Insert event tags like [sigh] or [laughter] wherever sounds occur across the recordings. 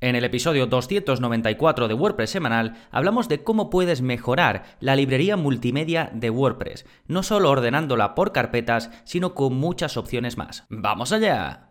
En el episodio 294 de WordPress semanal hablamos de cómo puedes mejorar la librería multimedia de WordPress, no solo ordenándola por carpetas, sino con muchas opciones más. ¡Vamos allá!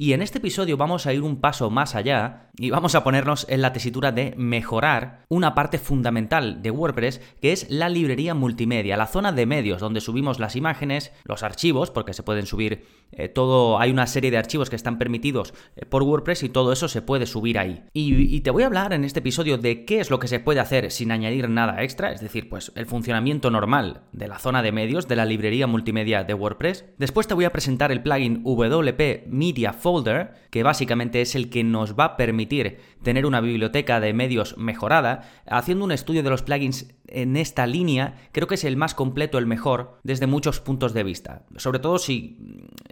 Y en este episodio vamos a ir un paso más allá y vamos a ponernos en la tesitura de mejorar una parte fundamental de WordPress que es la librería multimedia, la zona de medios donde subimos las imágenes, los archivos, porque se pueden subir eh, todo, hay una serie de archivos que están permitidos eh, por WordPress y todo eso se puede subir ahí. Y, te voy a hablar en este episodio de qué es lo que se puede hacer sin añadir nada extra, es decir, pues el funcionamiento normal de la zona de medios de la librería multimedia de WordPress. Después te voy a presentar el plugin WP Media Folder, que básicamente es el que nos va a permitir tener una biblioteca de medios mejorada. Haciendo un estudio de los plugins en esta línea, creo que es el más completo, el mejor, desde muchos puntos de vista. Sobre todo si,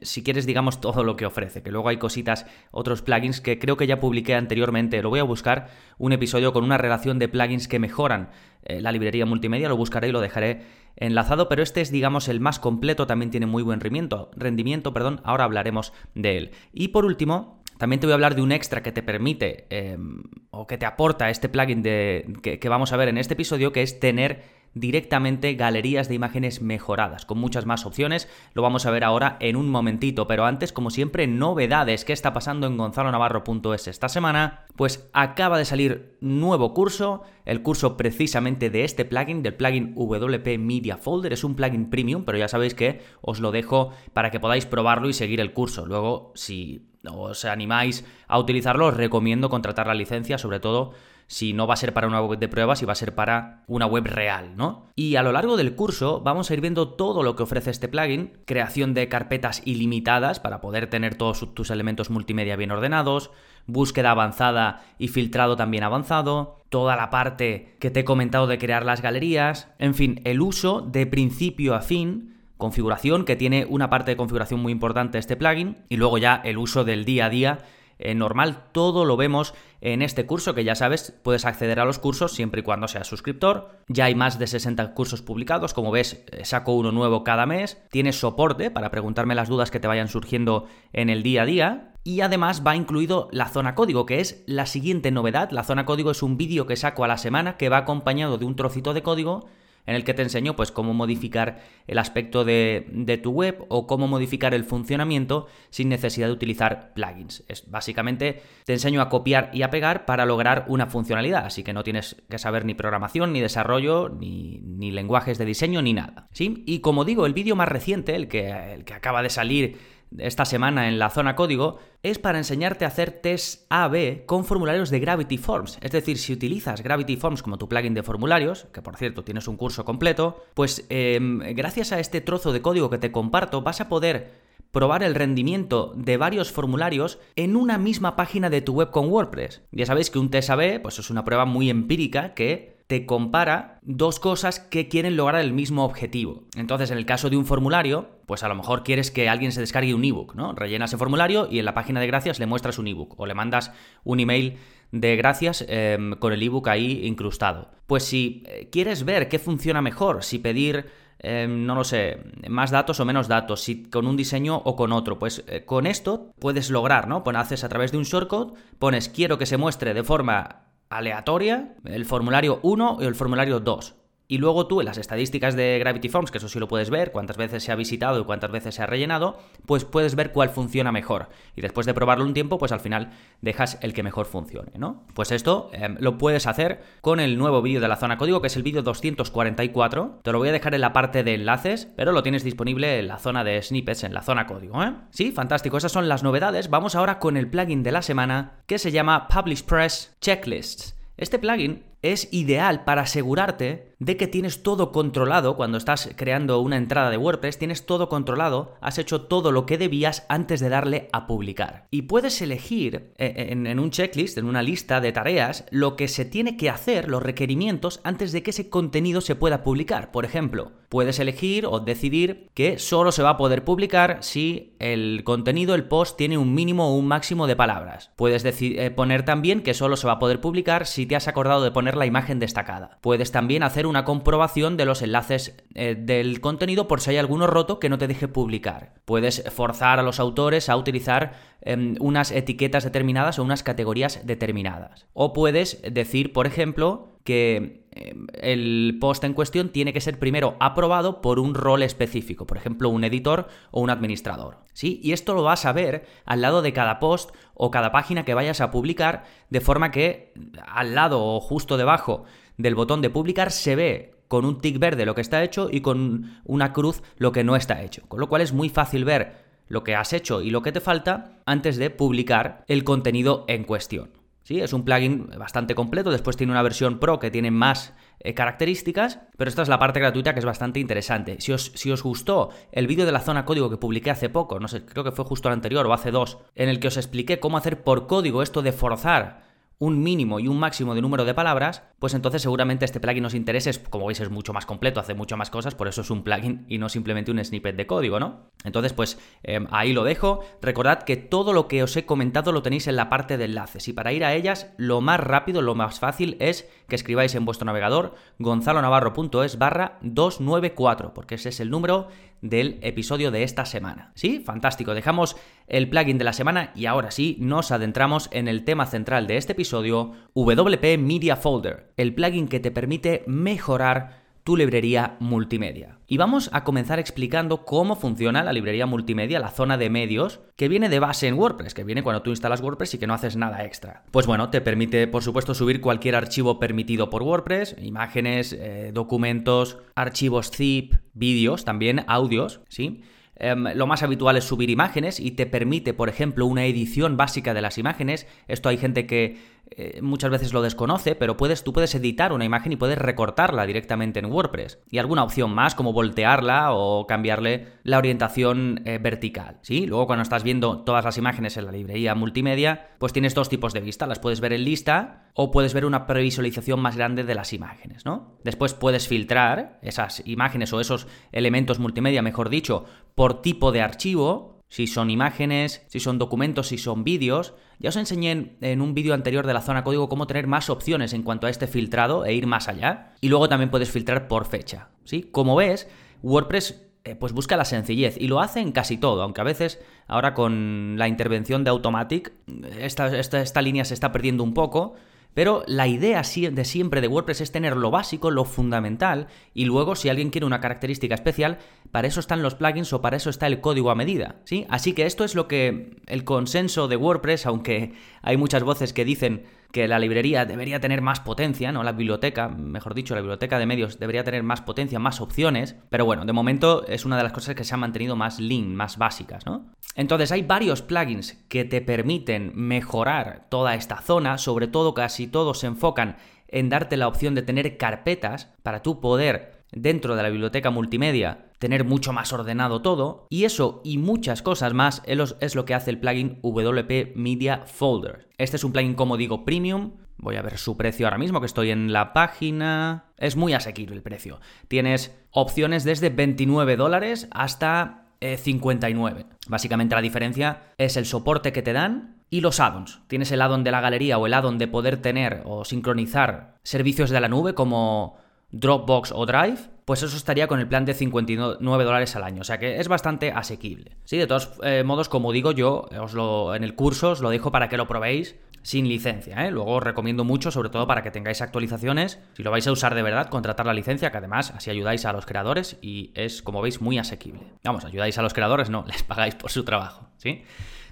si quieres, digamos, todo lo que ofrece, que luego hay cositas, otros plugins que creo que ya publiqué anteriormente. Lo voy a buscar un episodio con una relación de plugins que mejoran eh, la librería multimedia, lo buscaré y lo dejaré enlazado, pero este es, digamos, el más completo, también tiene muy buen rendimiento, rendimiento perdón, ahora hablaremos de él. Y por último, también te voy a hablar de un extra que te permite em, o que te aporta este plugin de, que, vamos a ver en este episodio, que es tener directamente galerías de imágenes mejoradas, con muchas más opciones. Lo vamos a ver ahora en un momentito, pero antes, como siempre, novedades. ¿Qué está pasando en gonzalonavarro.es esta semana? Pues acaba de salir nuevo curso, el curso precisamente de este plugin, del plugin WP Media Folder. Es un plugin premium, pero ya sabéis que os lo dejo para que podáis probarlo y seguir el curso. Luego, si os animáis a utilizarlo, os recomiendo contratar la licencia, sobre todo si no va a ser para una web de pruebas y va a ser para una web real, ¿no? Y a lo largo del curso vamos a ir viendo todo lo que ofrece este plugin, creación de carpetas ilimitadas para poder tener todos tus elementos multimedia bien ordenados, búsqueda avanzada y filtrado también avanzado, toda la parte que te he comentado de crear las galerías, en fin, el uso de principio a fin configuración, que tiene una parte de configuración muy importante este plugin, y luego ya el uso del día a día eh, normal, todo lo vemos en este curso, que ya sabes, puedes acceder a los cursos siempre y cuando seas suscriptor. Ya hay más de 60 cursos publicados, como ves, eh, saco uno nuevo cada mes. Tienes soporte para preguntarme las dudas que te vayan surgiendo en el día a día. Y además va incluido la zona código, que es la siguiente novedad. La zona código es un vídeo que saco a la semana que va acompañado de un trocito de código en el que te enseño pues cómo modificar el aspecto de, tu web o cómo modificar el funcionamiento sin necesidad de utilizar plugins. Es, básicamente te enseño a copiar y a pegar para lograr una funcionalidad, así que no tienes que saber ni programación, ni desarrollo, ni, lenguajes de diseño, ni nada. ¿sí? Y como digo, el vídeo más reciente, el que, el que acaba de salir esta semana en la zona código es para enseñarte a hacer test A-B con formularios de Gravity Forms. Es decir, si utilizas Gravity Forms como tu plugin de formularios, que por cierto tienes un curso completo, pues em, gracias a este trozo de código que te comparto vas a poder probar el rendimiento de varios formularios en una misma página de tu web con WordPress. Ya sabéis que un test A-B pues es una prueba muy empírica que te compara dos cosas que quieren lograr el mismo objetivo. Entonces, en el caso de un formulario, pues a lo mejor quieres que alguien se descargue un ebook, ¿no? Rellenas ese formulario y en la página de gracias le muestras un ebook o le mandas un email de gracias em, con el ebook ahí incrustado. Pues si eh, quieres ver qué funciona mejor, si pedir em, no lo sé, más datos o menos datos, si con un diseño o con otro. Pues eh, con esto puedes lograr, ¿no? Pues haces a través de un shortcode, pones quiero que se muestre de forma aleatoria, el formulario 1 y el formulario 2. Y luego tú en las estadísticas de Gravity Forms, que eso sí lo puedes ver, cuántas veces se ha visitado y cuántas veces se ha rellenado, pues puedes ver cuál funciona mejor. Y después de probarlo un tiempo, pues al final dejas el que mejor funcione, ¿no? Pues esto em, lo puedes hacer con el nuevo vídeo de la zona código, que es el vídeo 244. Te lo voy a dejar en la parte de enlaces, pero lo tienes disponible en la zona de snippets, en la zona código, ¿eh? Sí, fantástico, esas son las novedades. Vamos ahora con el plugin de la semana, que se llama Publish Press Checklists. Este plugin es ideal para asegurarte de que tienes todo controlado cuando estás creando una entrada de WordPress, tienes todo controlado, has hecho todo lo que debías antes de darle a publicar. Y puedes elegir eh, en, un checklist, en una lista de tareas, lo que se tiene que hacer, los requerimientos, antes de que ese contenido se pueda publicar. Por ejemplo, puedes elegir o decidir que solo se va a poder publicar si el contenido, el post, tiene un mínimo o un máximo de palabras. Puedes eh, poner también que solo se va a poder publicar si te has acordado de poner la imagen destacada. Puedes también hacer una comprobación de los enlaces eh, del contenido por si hay alguno roto que no te deje publicar. Puedes forzar a los autores a utilizar em, unas etiquetas determinadas o unas categorías determinadas. O puedes decir, por ejemplo, que em, el post en cuestión tiene que ser primero aprobado por un rol específico, por ejemplo, un editor o un administrador. ¿sí? Y esto lo vas a ver al lado de cada post o cada página que vayas a publicar, de forma que al lado o justo debajo del botón de publicar se ve con un tick verde lo que está hecho y con una cruz lo que no está hecho. Con lo cual es muy fácil ver lo que has hecho y lo que te falta antes de publicar el contenido en cuestión. Sí, es un plugin bastante completo, después tiene una versión Pro que tiene más eh, características, pero esta es la parte gratuita que es bastante interesante. Si os, si os gustó el vídeo de la zona código que publiqué hace poco, no sé, creo que fue justo el anterior o hace dos, en el que os expliqué cómo hacer por código esto de forzar un mínimo y un máximo de número de palabras, pues entonces seguramente este plugin os interese, como veis es mucho más completo, hace mucho más cosas, por eso es un plugin y no simplemente un snippet de código, ¿no? Entonces pues em, ahí lo dejo, recordad que todo lo que os he comentado lo tenéis en la parte de enlaces y para ir a ellas lo más rápido, lo más fácil es que escribáis en vuestro navegador gonzalonavarro.es barra 294, porque ese es el número del episodio de esta semana. ¿Sí? Fantástico. Dejamos el plugin de la semana y ahora sí nos adentramos en el tema central de este episodio, WP Media Folder, el plugin que te permite mejorar tu librería multimedia. Y vamos a comenzar explicando cómo funciona la librería multimedia, la zona de medios, que viene de base en WordPress, que viene cuando tú instalas WordPress y que no haces nada extra. Pues bueno, te permite, por supuesto, subir cualquier archivo permitido por WordPress, imágenes, eh, documentos, archivos zip, vídeos, también audios, ¿sí? Em, lo más habitual es subir imágenes y te permite, por ejemplo, una edición básica de las imágenes. Esto hay gente que eh, muchas veces lo desconoce, pero puedes, tú puedes editar una imagen y puedes recortarla directamente en WordPress. Y alguna opción más, como voltearla o cambiarle la orientación eh, vertical. ¿sí? Luego, cuando estás viendo todas las imágenes en la librería multimedia, pues tienes dos tipos de vista. Las puedes ver en lista o puedes ver una previsualización más grande de las imágenes, ¿no? Después puedes filtrar esas imágenes o esos elementos multimedia, mejor dicho, por tipo de archivo si son imágenes, si son documentos, si son vídeos. Ya os enseñé en un vídeo anterior de la zona código cómo tener más opciones en cuanto a este filtrado e ir más allá. Y luego también puedes filtrar por fecha. ¿sí? Como ves, WordPress eh, pues busca la sencillez y lo hace en casi todo, aunque a veces ahora con la intervención de Automatic esta, esta línea se está perdiendo un poco pero la idea de siempre de WordPress es tener lo básico, lo fundamental, y luego si alguien quiere una característica especial, para eso están los plugins o para eso está el código a medida, ¿sí? Así que esto es lo que el consenso de WordPress, aunque hay muchas voces que dicen que la librería debería tener más potencia, ¿no? La biblioteca, mejor dicho, la biblioteca de medios debería tener más potencia, más opciones, pero bueno, de momento es una de las cosas que se han mantenido más lean, más básicas, ¿no? Entonces hay varios plugins que te permiten mejorar toda esta zona, sobre todo casi todos se enfocan en darte la opción de tener carpetas para tú poder dentro de la biblioteca multimedia tener mucho más ordenado todo y eso y muchas cosas más es lo que hace el plugin WP Media Folder. Este es un plugin como digo premium, voy a ver su precio ahora mismo que estoy en la página, es muy asequible el precio. Tienes opciones desde 29 dólares hasta 59. Eh, Básicamente la diferencia es el soporte que te dan y los addons. Tienes el addon de la galería o el addon de poder tener o sincronizar servicios de la nube como Dropbox o Drive, pues eso estaría con el plan de 59 dólares al año, o sea que es bastante asequible. Sí, de todos eh, modos, como digo yo, os lo, en el curso os lo dejo para que lo probéis sin licencia, ¿eh? luego os recomiendo mucho, sobre todo para que tengáis actualizaciones, si lo vais a usar de verdad, contratar la licencia, que además así ayudáis a los creadores y es, como veis, muy asequible. Vamos, ayudáis a los creadores, no, [laughs] les pagáis por su trabajo, ¿sí?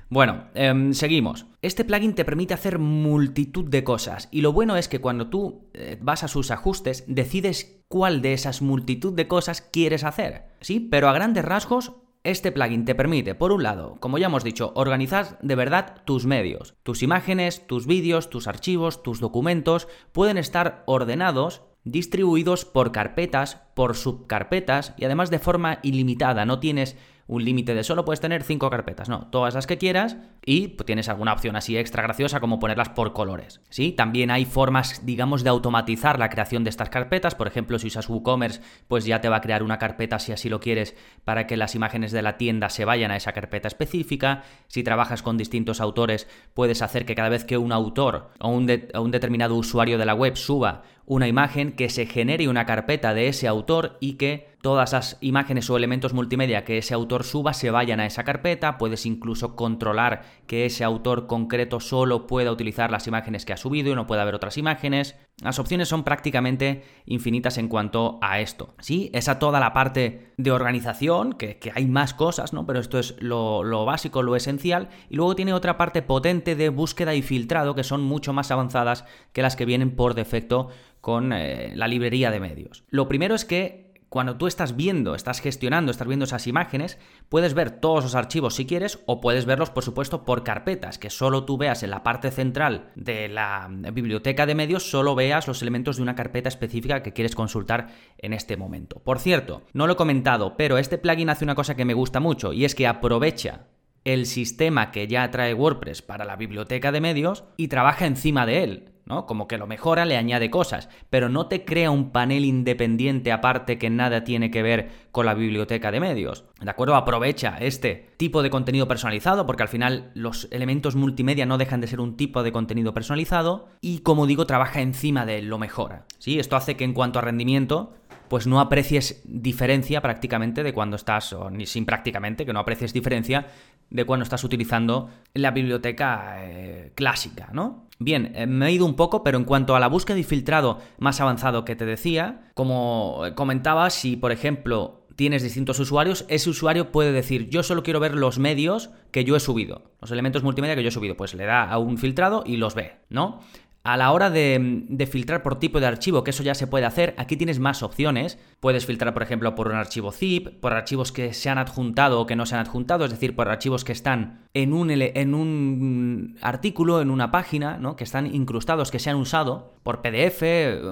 Bueno, em, seguimos. Este plugin te permite hacer multitud de cosas y lo bueno es que cuando tú eh, vas a sus ajustes decides cuál de esas multitud de cosas quieres hacer. Sí, pero a grandes rasgos este plugin te permite, por un lado, como ya hemos dicho, organizar de verdad tus medios. Tus imágenes, tus vídeos, tus archivos, tus documentos pueden estar ordenados distribuidos por carpetas, por subcarpetas y además de forma ilimitada. No tienes un límite de solo puedes tener cinco carpetas, no, todas las que quieras y tienes alguna opción así extra graciosa como ponerlas por colores. ¿sí? También hay formas, digamos, de automatizar la creación de estas carpetas, por ejemplo, si usas WooCommerce, pues ya te va a crear una carpeta si así lo quieres para que las imágenes de la tienda se vayan a esa carpeta específica. Si trabajas con distintos autores, puedes hacer que cada vez que un autor o un, o un determinado usuario de la web suba una imagen, que se genere una carpeta de ese autor y que todas las imágenes o elementos multimedia que ese autor suba se vayan a esa carpeta. Puedes incluso controlar que ese autor concreto solo pueda utilizar las imágenes que ha subido y no pueda ver otras imágenes. Las opciones son prácticamente infinitas en cuanto a esto. Sí, esa toda la parte de organización, que, hay más cosas, ¿no? Pero esto es lo, básico, lo esencial. Y luego tiene otra parte potente de búsqueda y filtrado, que son mucho más avanzadas que las que vienen por defecto con eh, la librería de medios. Lo primero es que cuando tú estás viendo, estás gestionando, estás viendo esas imágenes, puedes ver todos los archivos si quieres o puedes verlos, por supuesto, por carpetas, que solo tú veas en la parte central de la biblioteca de medios, solo veas los elementos de una carpeta específica que quieres consultar en este momento. Por cierto, no lo he comentado, pero este plugin hace una cosa que me gusta mucho y es que aprovecha el sistema que ya trae WordPress para la biblioteca de medios y trabaja encima de él. ¿No? Como que lo mejora, le añade cosas, pero no te crea un panel independiente aparte que nada tiene que ver con la biblioteca de medios. ¿De acuerdo? Aprovecha este tipo de contenido personalizado, porque al final los elementos multimedia no dejan de ser un tipo de contenido personalizado, y como digo, trabaja encima de lo mejora. ¿Sí? Esto hace que en cuanto a rendimiento, pues no aprecies diferencia prácticamente de cuando estás, o ni sin prácticamente, que no aprecies diferencia de cuando estás utilizando la biblioteca eh, clásica, ¿no? Bien, eh, me he ido un poco, pero en cuanto a la búsqueda y filtrado más avanzado que te decía, como comentaba, si por ejemplo tienes distintos usuarios, ese usuario puede decir, yo solo quiero ver los medios que yo he subido, los elementos multimedia que yo he subido, pues le da a un filtrado y los ve, ¿no? A la hora de, filtrar por tipo de archivo, que eso ya se puede hacer, aquí tienes más opciones. Puedes filtrar, por ejemplo, por un archivo zip, por archivos que se han adjuntado o que no se han adjuntado, es decir, por archivos que están en un, artículo, en una página, ¿no? Que están incrustados, que se han usado, por PDF,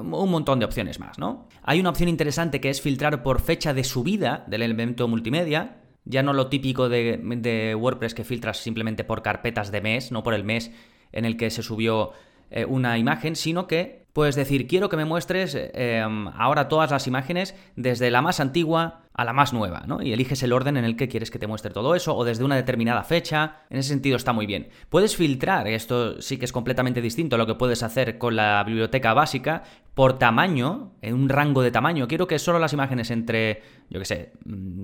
un montón de opciones más, ¿no? Hay una opción interesante que es filtrar por fecha de subida del elemento multimedia, ya no lo típico de, de WordPress que filtras simplemente por carpetas de mes, no por el mes en el que se subió eh, una imagen, sino que puedes decir, quiero que me muestres em, ahora todas las imágenes desde la más antigua a la más nueva, ¿no? Y eliges el orden en el que quieres que te muestre todo eso, o desde una determinada fecha, en ese sentido está muy bien. Puedes filtrar, esto sí que es completamente distinto a lo que puedes hacer con la biblioteca básica, por tamaño, en un rango de tamaño. Quiero que solo las imágenes entre, yo qué sé,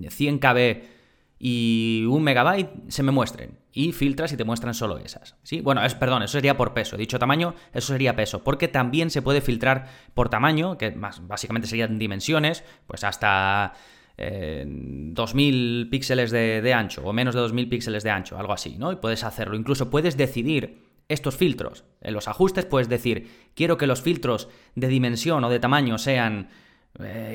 100 mm, KB y un megabyte se me muestren. Y filtras y te muestran solo esas. ¿Sí? Bueno, es, perdón, eso sería por peso. Dicho tamaño, eso sería peso. Porque también se puede filtrar por tamaño, que más, básicamente serían dimensiones, pues hasta 2000 eh, píxeles de, de, ancho o menos de 2000 píxeles de ancho, algo así, ¿no? Y puedes hacerlo. Incluso puedes decidir estos filtros. En los ajustes puedes decir, quiero que los filtros de dimensión o de tamaño sean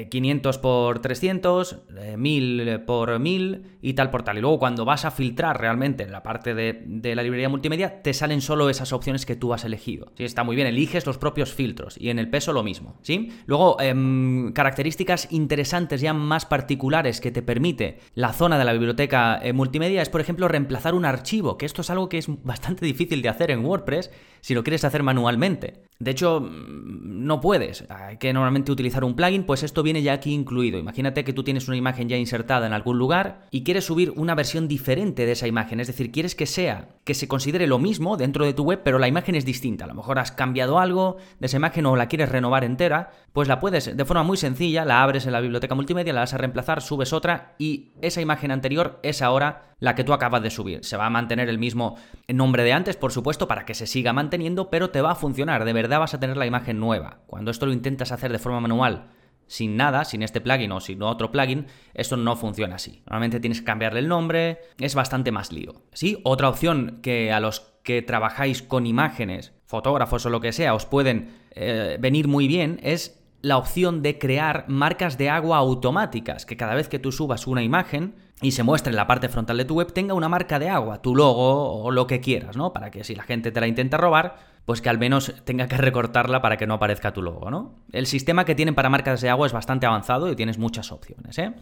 500 eh, por 300, 1000 eh, por 1000 y tal por tal. Y luego cuando vas a filtrar realmente en la parte de, la librería multimedia, te salen solo esas opciones que tú has elegido. Sí, está muy bien, eliges los propios filtros y en el peso lo mismo. ¿sí? Luego, em, características interesantes ya más particulares que te permite la zona de la biblioteca eh, multimedia es, por ejemplo, reemplazar un archivo, que esto es algo que es bastante difícil de hacer en WordPress si lo quieres hacer manualmente. De hecho, mm, no puedes. Hay que normalmente utilizar un plugin, pues esto viene ya aquí incluido. Imagínate que tú tienes una imagen ya insertada en algún lugar y quieres subir una versión diferente de esa imagen. Es decir, quieres que sea, que se considere lo mismo dentro de tu web, pero la imagen es distinta. A lo mejor has cambiado algo de esa imagen o la quieres renovar entera, pues la puedes de forma muy sencilla, la abres en la biblioteca multimedia, la vas a reemplazar, subes otra y esa imagen anterior es ahora la que tú acabas de subir. Se va a mantener el mismo nombre de antes, por supuesto, para que se siga manteniendo, pero te va a funcionar. De verdad vas a tener la imagen nueva. Cuando esto lo intentas hacer de forma manual, sin nada, sin este plugin o sin otro plugin, esto no funciona así. Normalmente tienes que cambiarle el nombre, es bastante más lío. Sí, otra opción que a los que trabajáis con imágenes, fotógrafos o lo que sea, os pueden eh, venir muy bien es la opción de crear marcas de agua automáticas, que cada vez que tú subas una imagen y se muestre en la parte frontal de tu web tenga una marca de agua, tu logo o lo que quieras, ¿no? Para que si la gente te la intenta robar, pues que al menos tenga que [laughs] recortarla para que no aparezca tu logo, ¿no? El sistema que tienen para marcas de agua es bastante avanzado y tienes muchas opciones, ¿eh?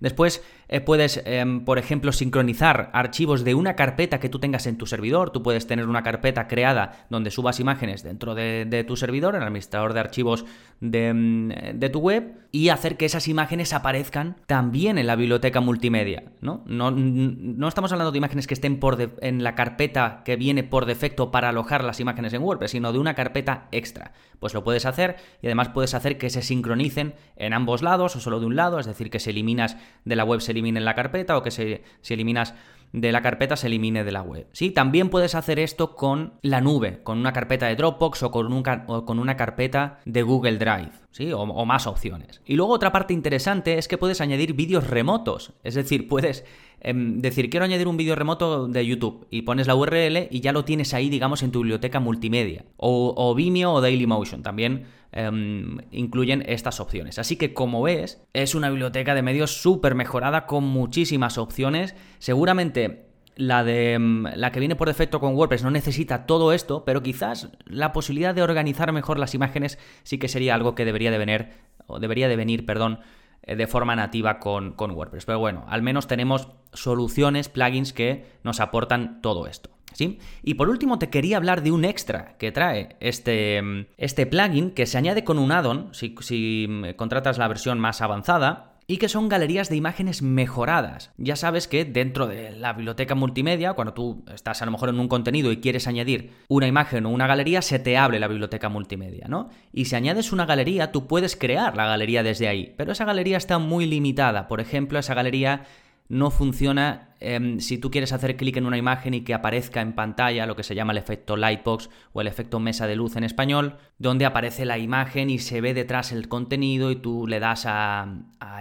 Después eh, puedes, em, por ejemplo, sincronizar archivos de una carpeta que tú tengas en tu servidor. Tú puedes tener una carpeta creada donde subas imágenes dentro de, tu servidor, en el administrador de archivos em, de, tu web, y hacer que esas imágenes aparezcan también en la biblioteca multimedia. No, no, no estamos hablando de imágenes que estén por en la carpeta que viene por defecto para alojar las imágenes en WordPress, sino de una carpeta extra. Pues lo puedes hacer y además puedes hacer que se sincronicen en ambos lados o solo de un lado, es decir, que si eliminas de la web se elimine en la carpeta o que se, si eliminas de la carpeta se elimine de la web. ¿sí? También puedes hacer esto con la nube, con una carpeta de Dropbox o con, con una carpeta de Google Drive, ¿sí? O, o, más opciones. Y luego otra parte interesante es que puedes añadir vídeos remotos, es decir, puedes Em, decir, quiero añadir un vídeo remoto de YouTube y pones la URL y ya lo tienes ahí, digamos, en tu biblioteca multimedia. O, Vimeo o Dailymotion también em, incluyen estas opciones. Así que como ves, es una biblioteca de medios súper mejorada con muchísimas opciones. Seguramente la de em, la que viene por defecto con WordPress no necesita todo esto, pero quizás la posibilidad de organizar mejor las imágenes sí que sería algo que debería de venir o debería de venir, perdón, de forma nativa con, WordPress. Pero bueno, al menos tenemos soluciones, plugins que nos aportan todo esto. ¿Sí? Y por último te quería hablar de un extra que trae este, este plugin que se añade con un add-on si, si mm, contratas la versión más avanzada y que son galerías de imágenes mejoradas. Ya sabes que dentro de la biblioteca multimedia, cuando tú estás a lo mejor en un contenido y quieres añadir una imagen o una galería, se te abre la biblioteca multimedia, ¿no? Y si añades una galería, tú puedes crear la galería desde ahí, pero esa galería está muy limitada. Por ejemplo, esa galería no funciona em, si tú quieres hacer clic en una imagen y que aparezca en pantalla lo que se llama el efecto lightbox o el efecto mesa de luz en español, donde aparece la imagen y se ve detrás el contenido y tú le das a,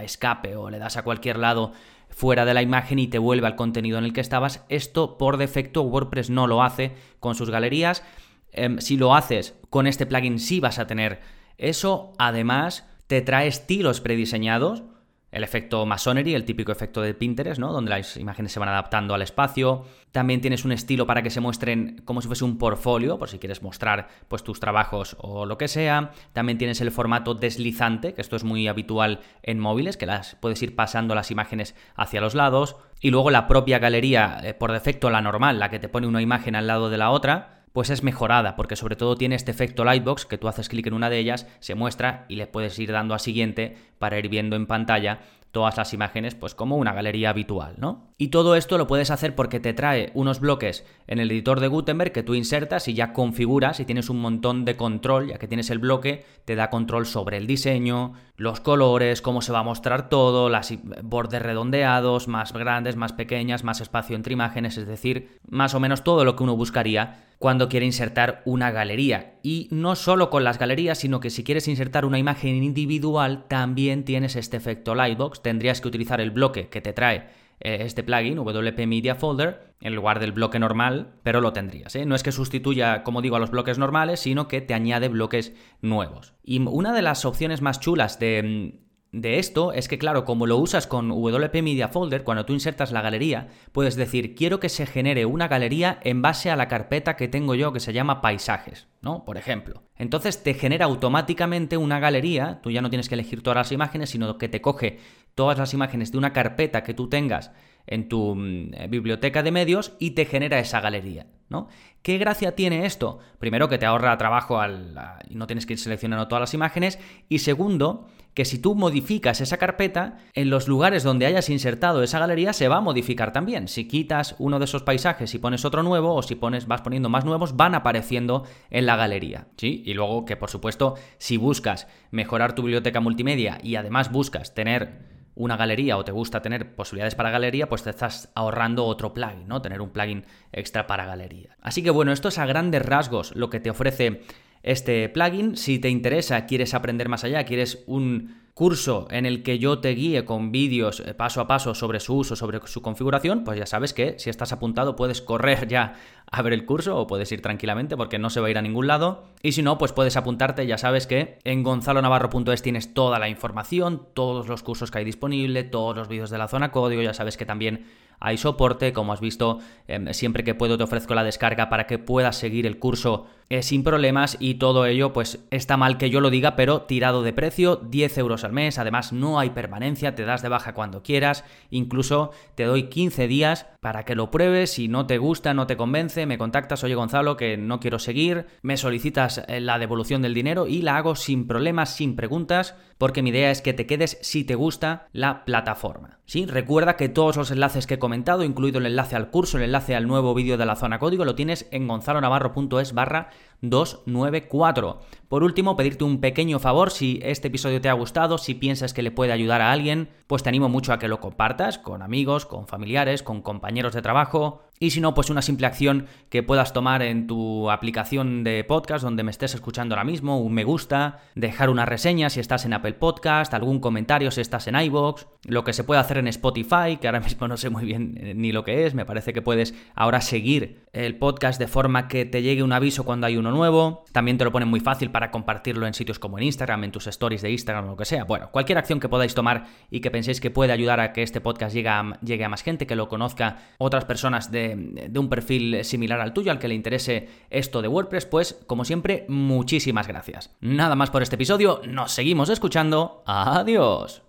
escape o le das a cualquier lado fuera de la imagen y te vuelve al contenido en el que estabas. Esto por defecto WordPress no lo hace con sus galerías. Em, si lo haces con este plugin sí vas a tener eso. Además te trae estilos prediseñados el efecto Masonry, el típico efecto de Pinterest, ¿no? Donde las imágenes se van adaptando al espacio. También tienes un estilo para que se muestren como si fuese un portfolio, por si quieres mostrar pues, tus trabajos o lo que sea. También tienes el formato deslizante, que esto es muy habitual en móviles, que las puedes ir pasando las imágenes hacia los lados. Y luego la propia galería, eh, por defecto la normal, la que te pone una imagen al lado de la otra pues es mejorada, porque sobre todo tiene este efecto Lightbox, que tú haces clic en una de ellas, se muestra y le puedes ir dando a siguiente para ir viendo en pantalla todas las imágenes, pues como una galería habitual, ¿no? Y todo esto lo puedes hacer porque te trae unos bloques en el editor de Gutenberg que tú insertas y ya configuras y tienes un montón de control, ya que tienes el bloque, te da control sobre el diseño, los colores, cómo se va a mostrar todo, las bordes redondeados, más grandes, más pequeñas, más espacio entre imágenes, es decir, más o menos todo lo que uno buscaría cuando quiere insertar una galería. Y no solo con las galerías, sino que si quieres insertar una imagen individual, también tienes este efecto Lightbox. Tendrías que utilizar el bloque que te trae este plugin, WP Media Folder, en lugar del bloque normal, pero lo tendrías. ¿eh? No es que sustituya, como digo, a los bloques normales, sino que te añade bloques nuevos. Y una de las opciones más chulas de de esto es que, claro, como lo usas con WP Media Folder, cuando tú insertas la galería, puedes decir, quiero que se genere una galería en base a la carpeta que tengo yo que se llama paisajes, ¿no? Por ejemplo. Entonces te genera automáticamente una galería, tú ya no tienes que elegir todas las imágenes, sino que te coge todas las imágenes de una carpeta que tú tengas en tu mm, eh, biblioteca de medios y te genera esa galería, ¿no? ¿Qué gracia tiene esto? Primero que te ahorra trabajo al, y no tienes que ir seleccionando todas las imágenes y segundo que si tú modificas esa carpeta, en los lugares donde hayas insertado esa galería se va a modificar también. Si quitas uno de esos paisajes y pones otro nuevo, o si pones, vas poniendo más nuevos, van apareciendo en la galería. ¿sí? Y luego que, por supuesto, si buscas mejorar tu biblioteca multimedia y además buscas tener una galería o te gusta tener posibilidades para galería, pues te estás ahorrando otro plugin, ¿no? Tener un plugin extra para galería. Así que bueno, esto es a grandes rasgos lo que te ofrece este plugin. Si te interesa, quieres aprender más allá, quieres un curso en el que yo te guíe con vídeos eh, paso a paso sobre su uso, sobre su configuración, pues ya sabes que si estás apuntado puedes correr ya a ver el curso o puedes ir tranquilamente porque no se va a ir a ningún lado. Y si no, pues puedes apuntarte, ya sabes que en gonzalonavarro.es tienes toda la información, todos los cursos que hay disponible, todos los vídeos de la zona código, ya sabes que también hay soporte, como has visto, em, siempre que puedo te ofrezco la descarga para que puedas seguir el curso eh, sin problemas. Y todo ello pues está mal que yo lo diga, pero tirado de precio, 10 euros al mes, además no hay permanencia, te das de baja cuando quieras, incluso te doy 15 días para que lo pruebes, si no te gusta, no te convence, me contactas, oye Gonzalo, que no quiero seguir, me solicitas eh, la devolución del dinero y la hago sin problemas, sin preguntas, porque mi idea es que te quedes si te gusta la plataforma. ¿Sí? Recuerda que todos los enlaces que he comentado, incluido el enlace al curso, el enlace al nuevo vídeo de la zona código, lo tienes en gonzalonavarro.es barra 294. Por último, pedirte un pequeño favor, si este episodio te ha gustado, si piensas que le puede ayudar a alguien, pues te animo mucho a que lo compartas con amigos, con familiares, con compañeros de trabajo, y si no, pues una simple acción que puedas tomar en tu aplicación de podcast donde me estés escuchando ahora mismo, un me gusta, dejar una reseña si estás en Apple Podcast, algún comentario si estás en iBox, lo que se puede hacer en Spotify, que ahora [laughs] mismo no sé muy bien eh, ni lo que es, me parece que puedes ahora seguir el podcast de forma que te llegue un aviso cuando hay nuevo, también te lo ponen muy fácil para compartirlo en sitios como en Instagram, en tus stories de Instagram o lo que sea. Bueno, cualquier acción que podáis tomar y que penséis que puede ayudar a que este podcast llegue a, llegue a más gente, que lo conozca otras personas de de, un perfil similar al tuyo, al que le interese esto de WordPress, pues como siempre, muchísimas gracias. Nada más por este episodio, nos seguimos escuchando. Adiós.